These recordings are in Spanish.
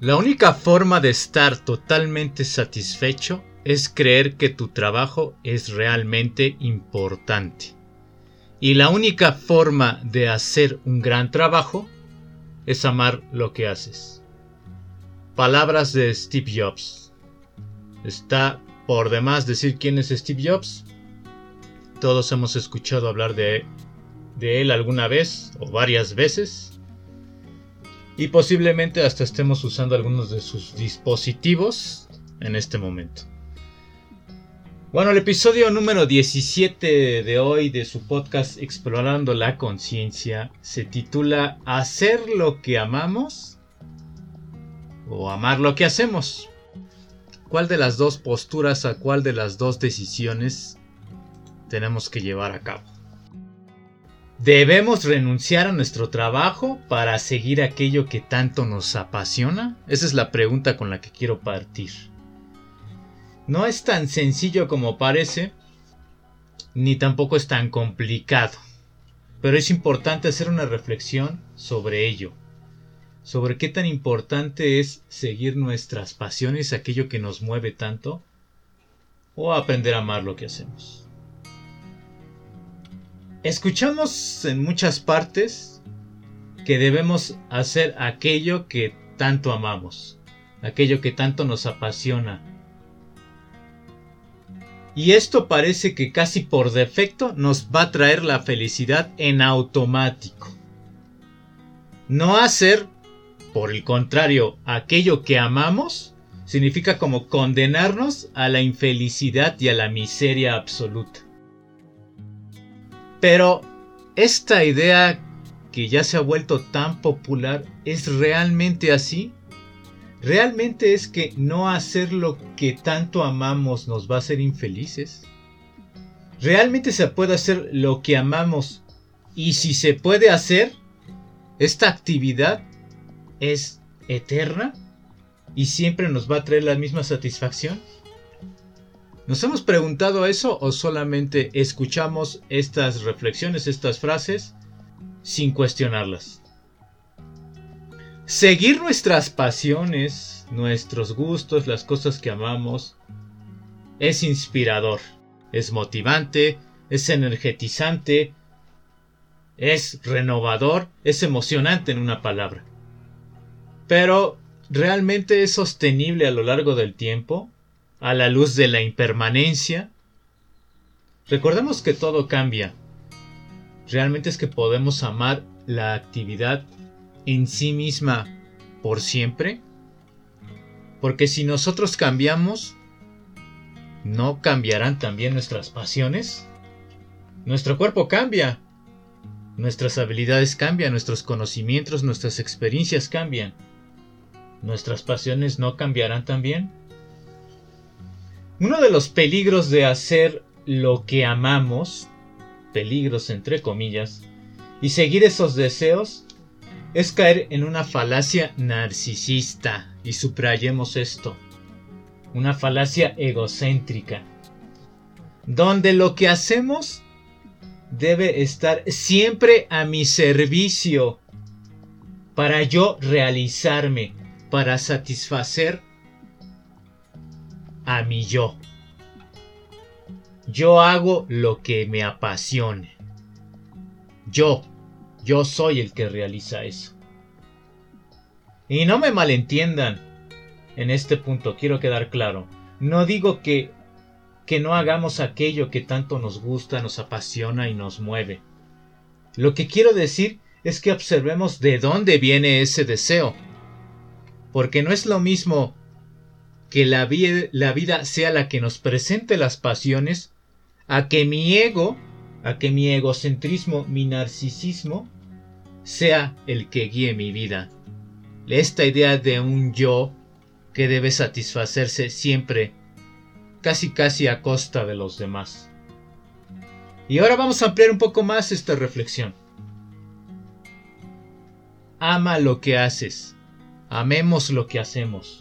La única forma de estar totalmente satisfecho es creer que tu trabajo es realmente importante. Y la única forma de hacer un gran trabajo es amar lo que haces. Palabras de Steve Jobs. Está por demás decir quién es Steve Jobs. Todos hemos escuchado hablar de, él alguna vez o varias veces y posiblemente hasta estemos usando algunos de sus dispositivos en este momento. Bueno, el episodio número 17 de hoy de su podcast Explorando la Conciencia se titula Hacer lo que amamos o amar lo que hacemos. ¿Cuál de las dos posturas a cuál de las dos decisiones tenemos que llevar a cabo? ¿Debemos renunciar a nuestro trabajo para seguir aquello que tanto nos apasiona? Esa es la pregunta con la que quiero partir. No es tan sencillo como parece, ni tampoco es tan complicado, pero es importante hacer una reflexión sobre ello, sobre qué tan importante es seguir nuestras pasiones, aquello que nos mueve tanto, o aprender a amar lo que hacemos. Escuchamos en muchas partes que debemos hacer aquello que tanto amamos, aquello que tanto nos apasiona. Y esto parece que casi por defecto nos va a traer la felicidad en automático. No hacer, por el contrario, aquello que amamos, significa como condenarnos a la infelicidad y a la miseria absoluta. Pero esta idea que ya se ha vuelto tan popular es realmente así. ¿Realmente es que no hacer lo que tanto amamos nos va a hacer infelices? ¿Realmente se puede hacer lo que amamos? Y si se puede hacer, esta actividad es eterna y siempre nos va a traer la misma satisfacción. ¿Nos hemos preguntado eso o solamente escuchamos estas reflexiones, estas frases, sin cuestionarlas? Seguir nuestras pasiones, nuestros gustos, las cosas que amamos, es inspirador, es motivante, es energetizante, es renovador, es emocionante en una palabra. Pero, ¿realmente es sostenible a lo largo del tiempo? A la luz de la impermanencia. Recordemos que todo cambia. Realmente es que podemos amar la actividad en sí misma por siempre. Porque si nosotros cambiamos, ¿no cambiarán también nuestras pasiones? Nuestro cuerpo cambia. Nuestras habilidades cambian, nuestros conocimientos, nuestras experiencias cambian. ¿Nuestras pasiones no cambiarán también? Uno de los peligros de hacer lo que amamos, peligros entre comillas, y seguir esos deseos, es caer en una falacia narcisista, y subrayemos esto, una falacia egocéntrica, donde lo que hacemos debe estar siempre a mi servicio, para yo realizarme, para satisfacer a mi yo. Yo hago lo que me apasione. Yo, yo soy el que realiza eso. Y no me malentiendan en este punto, quiero quedar claro. No digo que que no hagamos aquello que tanto nos gusta, nos apasiona y nos mueve. Lo que quiero decir es que observemos de dónde viene ese deseo. Porque no es lo mismo que la, la vida sea la que nos presente las pasiones, a que mi ego, a que mi egocentrismo, mi narcisismo, sea el que guíe mi vida. Esta idea de un yo que debe satisfacerse siempre, casi casi a costa de los demás. Y ahora vamos a ampliar un poco más esta reflexión. Ama lo que haces. Amemos lo que hacemos.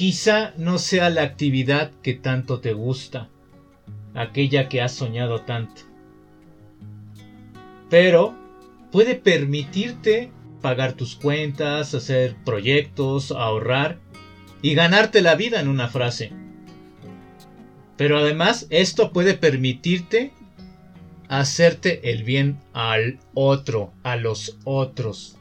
Quizá no sea la actividad que tanto te gusta, aquella que has soñado tanto, pero puede permitirte pagar tus cuentas, hacer proyectos, ahorrar y ganarte la vida en una frase. Pero además esto puede permitirte hacerte el bien al otro, a los otros.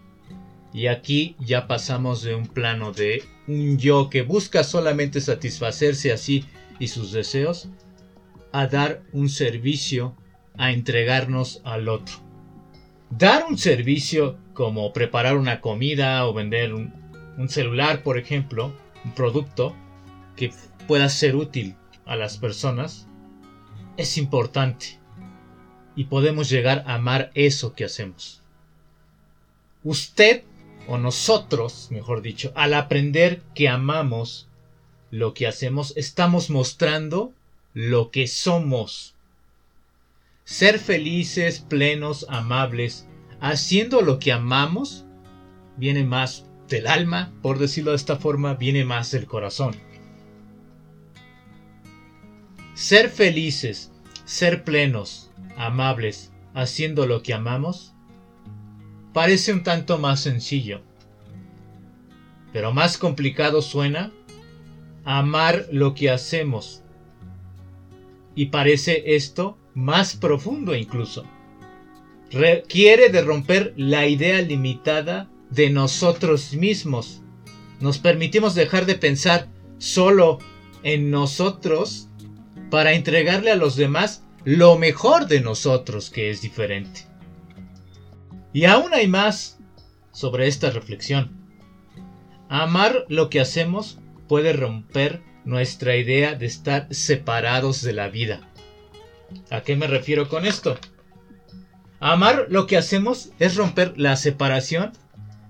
Y aquí ya pasamos de un plano de un yo que busca solamente satisfacerse así y sus deseos, a dar un servicio, a entregarnos al otro. Dar un servicio como preparar una comida o vender un, celular, por ejemplo, un producto que pueda ser útil a las personas, es importante. Y podemos llegar a amar eso que hacemos. Usted, o nosotros, mejor dicho, al aprender que amamos lo que hacemos, estamos mostrando lo que somos. Ser felices, plenos, amables, haciendo lo que amamos, viene más del alma, por decirlo de esta forma, viene más del corazón. Ser felices, ser plenos, amables, haciendo lo que amamos, parece un tanto más sencillo. Pero más complicado suena amar lo que hacemos. Y parece esto más profundo incluso. Requiere de romper la idea limitada de nosotros mismos. Nos permitimos dejar de pensar solo en nosotros para entregarle a los demás lo mejor de nosotros que es diferente. Y aún hay más sobre esta reflexión. Amar lo que hacemos puede romper nuestra idea de estar separados de la vida. ¿A qué me refiero con esto? Amar lo que hacemos es romper la separación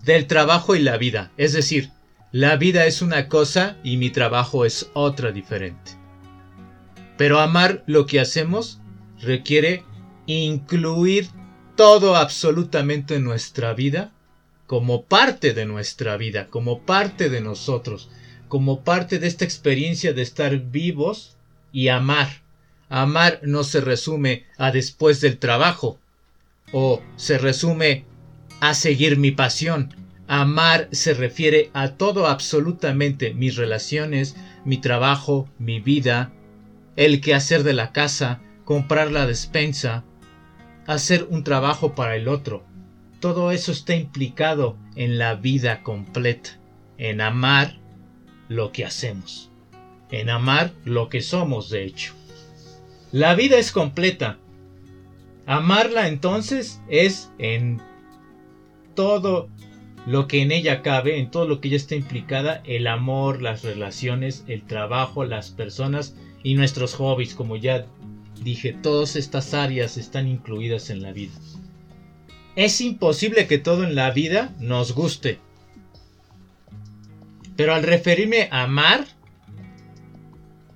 del trabajo y la vida. Es decir, la vida es una cosa y mi trabajo es otra diferente. Pero amar lo que hacemos requiere incluir todo absolutamente en nuestra vida como parte de nuestra vida, como parte de nosotros, como parte de esta experiencia de estar vivos y amar. Amar no se resume a después del trabajo o se resume a seguir mi pasión. Amar se refiere a todo absolutamente mis relaciones, mi trabajo, mi vida, el quehacer de la casa, comprar la despensa, hacer un trabajo para el otro. Todo eso está implicado en la vida completa, en amar lo que hacemos, en amar lo que somos, de hecho. La vida es completa. Amarla entonces es en todo lo que en ella cabe, en todo lo que ella está implicada, el amor, las relaciones, el trabajo, las personas y nuestros hobbies, como ya dije, todas estas áreas están incluidas en la vida. Es imposible que todo en la vida nos guste. Pero al referirme a amar,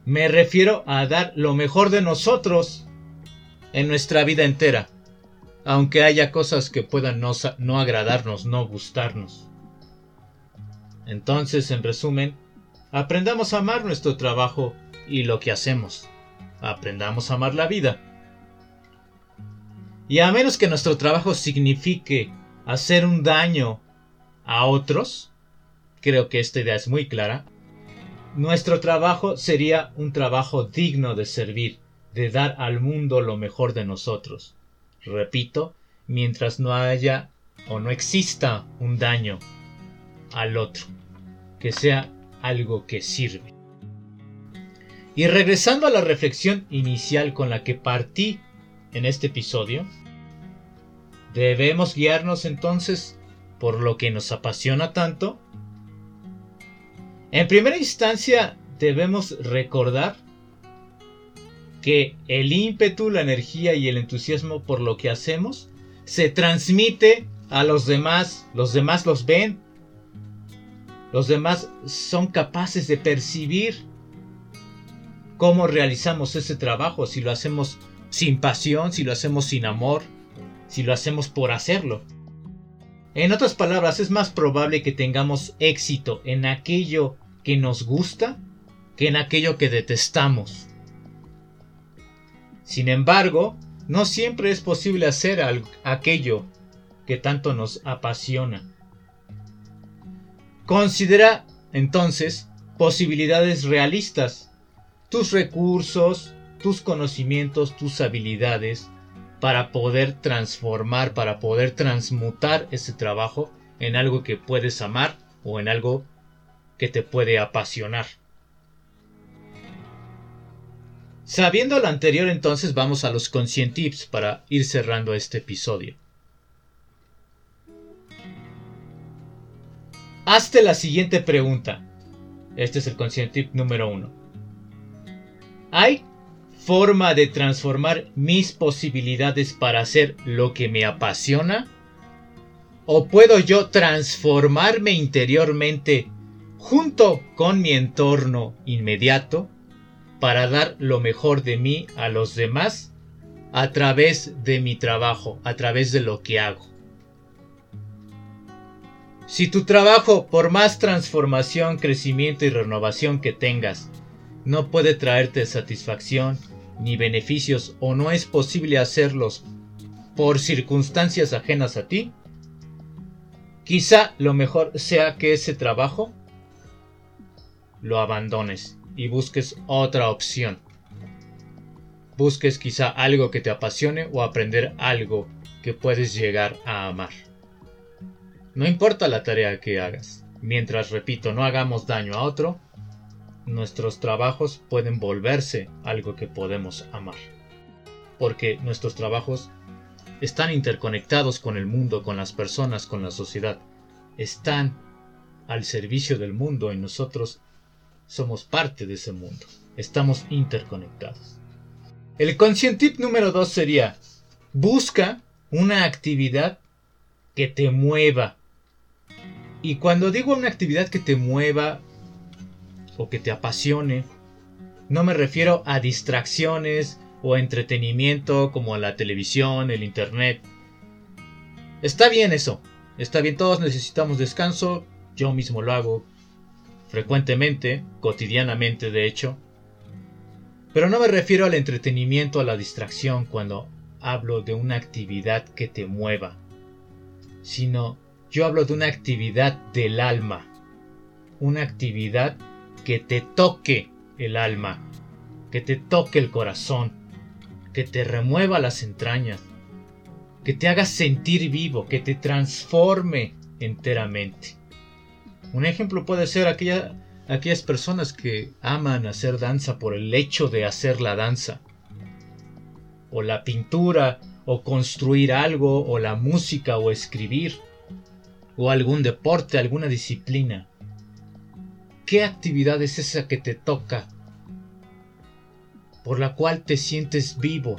me refiero a dar lo mejor de nosotros en nuestra vida entera. Aunque haya cosas que puedan no, no agradarnos, no gustarnos. Entonces, en resumen, aprendamos a amar nuestro trabajo y lo que hacemos. Aprendamos a amar la vida. Y a menos que nuestro trabajo signifique hacer un daño a otros, creo que esta idea es muy clara, nuestro trabajo sería un trabajo digno de servir, de dar al mundo lo mejor de nosotros. Repito, mientras no haya o no exista un daño al otro, que sea algo que sirve. Y regresando a la reflexión inicial con la que partí en este episodio, debemos guiarnos entonces por lo que nos apasiona tanto. En primera instancia debemos recordar que el ímpetu, la energía y el entusiasmo por lo que hacemos se transmite a los demás, los demás los ven, los demás son capaces de percibir cómo realizamos ese trabajo, si lo hacemos sin pasión, si lo hacemos sin amor, si lo hacemos por hacerlo. En otras palabras, es más probable que tengamos éxito en aquello que nos gusta que en aquello que detestamos. Sin embargo, no siempre es posible hacer aquello que tanto nos apasiona, Considera entonces posibilidades realistas, tus recursos, tus conocimientos, tus habilidades para poder transformar, para poder transmutar ese trabajo en algo que puedes amar o en algo que te puede apasionar. Sabiendo lo anterior entonces vamos a los conscientips para ir cerrando este episodio. Hazte la siguiente pregunta. Este es el conscientip número uno. ¿Hay forma de transformar mis posibilidades para hacer lo que me apasiona? ¿O puedo yo transformarme interiormente junto con mi entorno inmediato para dar lo mejor de mí a los demás a través de mi trabajo, a través de lo que hago. Si tu trabajo, por más transformación, crecimiento y renovación que tengas, no puede traerte satisfacción ni beneficios o no es posible hacerlos por circunstancias ajenas a ti, quizá lo mejor sea que ese trabajo lo abandones y busques otra opción. Busques quizá algo que te apasione o aprender algo que puedes llegar a amar. No importa la tarea que hagas, mientras, repito, no hagamos daño a otro, nuestros trabajos pueden volverse algo que podemos amar. Porque nuestros trabajos están interconectados con el mundo, con las personas, con la sociedad. Están al servicio del mundo y nosotros somos parte de ese mundo. Estamos interconectados. El conscientip número 2 sería, busca una actividad que te mueva. Y cuando digo una actividad que te mueva o que te apasione, no me refiero a distracciones o entretenimiento como la televisión, el internet. Está bien eso, está bien, todos necesitamos descanso, yo mismo lo hago, frecuentemente, cotidianamente de hecho. Pero no me refiero al entretenimiento, a la distracción cuando hablo de una actividad que te mueva, sino yo hablo de una actividad del alma, una actividad que te toque el alma, que te toque el corazón, que te remueva las entrañas, que te haga sentir vivo, que te transforme enteramente. Un ejemplo puede ser aquellas personas que aman hacer danza por el hecho de hacer la danza. O la pintura, o construir algo, o la música, o escribir. O algún deporte, alguna disciplina. ¿Qué actividad es esa que te toca? Por la cual te sientes vivo,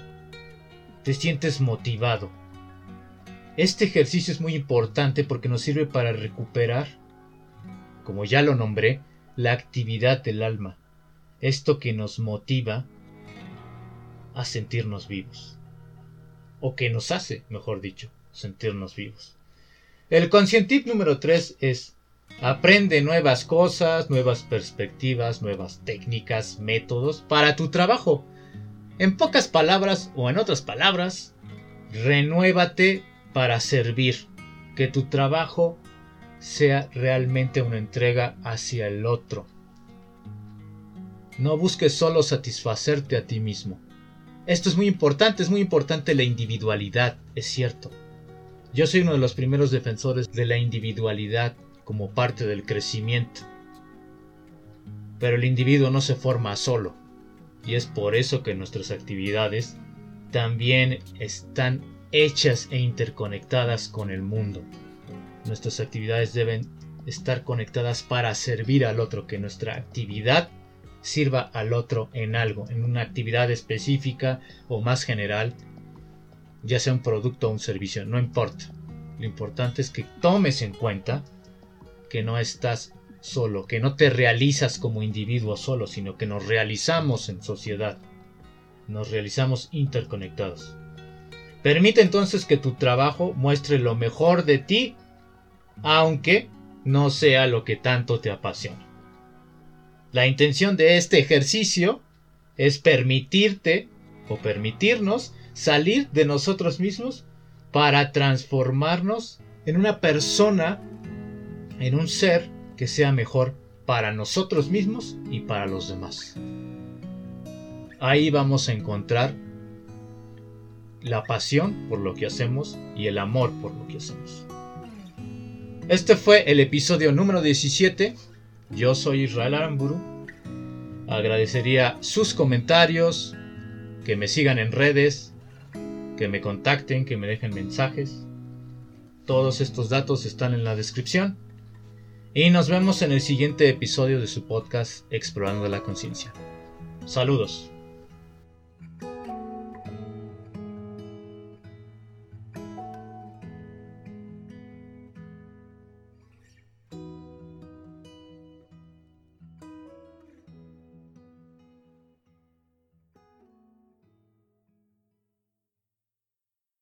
te sientes motivado. Este ejercicio es muy importante porque nos sirve para recuperar como ya lo nombré, la actividad del alma, esto que nos motiva a sentirnos vivos, o que nos hace, mejor dicho, sentirnos vivos. El conscientip número 3 es aprende nuevas cosas, nuevas perspectivas, nuevas técnicas, métodos para tu trabajo. En pocas palabras o en otras palabras, renuévate para servir, que tu trabajo sea realmente una entrega hacia el otro. No busques solo satisfacerte a ti mismo. Esto es muy importante, es muy importante la individualidad, es cierto. Yo soy uno de los primeros defensores de la individualidad como parte del crecimiento. Pero el individuo no se forma solo, y es por eso que nuestras actividades también están hechas e interconectadas con el mundo. Nuestras actividades deben estar conectadas para servir al otro, que nuestra actividad sirva al otro en algo, en una actividad específica o más general, ya sea un producto o un servicio, no importa. Lo importante es que tomes en cuenta que no estás solo, que no te realizas como individuo solo, sino que nos realizamos en sociedad, nos realizamos interconectados. Permite entonces que tu trabajo muestre lo mejor de ti aunque no sea lo que tanto te apasiona. La intención de este ejercicio es permitirte o permitirnos salir de nosotros mismos para transformarnos en una persona, en un ser que sea mejor para nosotros mismos y para los demás. Ahí vamos a encontrar la pasión por lo que hacemos y el amor por lo que hacemos. Este fue el episodio número 17. Yo soy Israel Aramburu. Agradecería sus comentarios, que me sigan en redes, que me contacten, que me dejen mensajes. Todos estos datos están en la descripción. Y nos vemos en el siguiente episodio de su podcast Explorando la Conciencia. Saludos.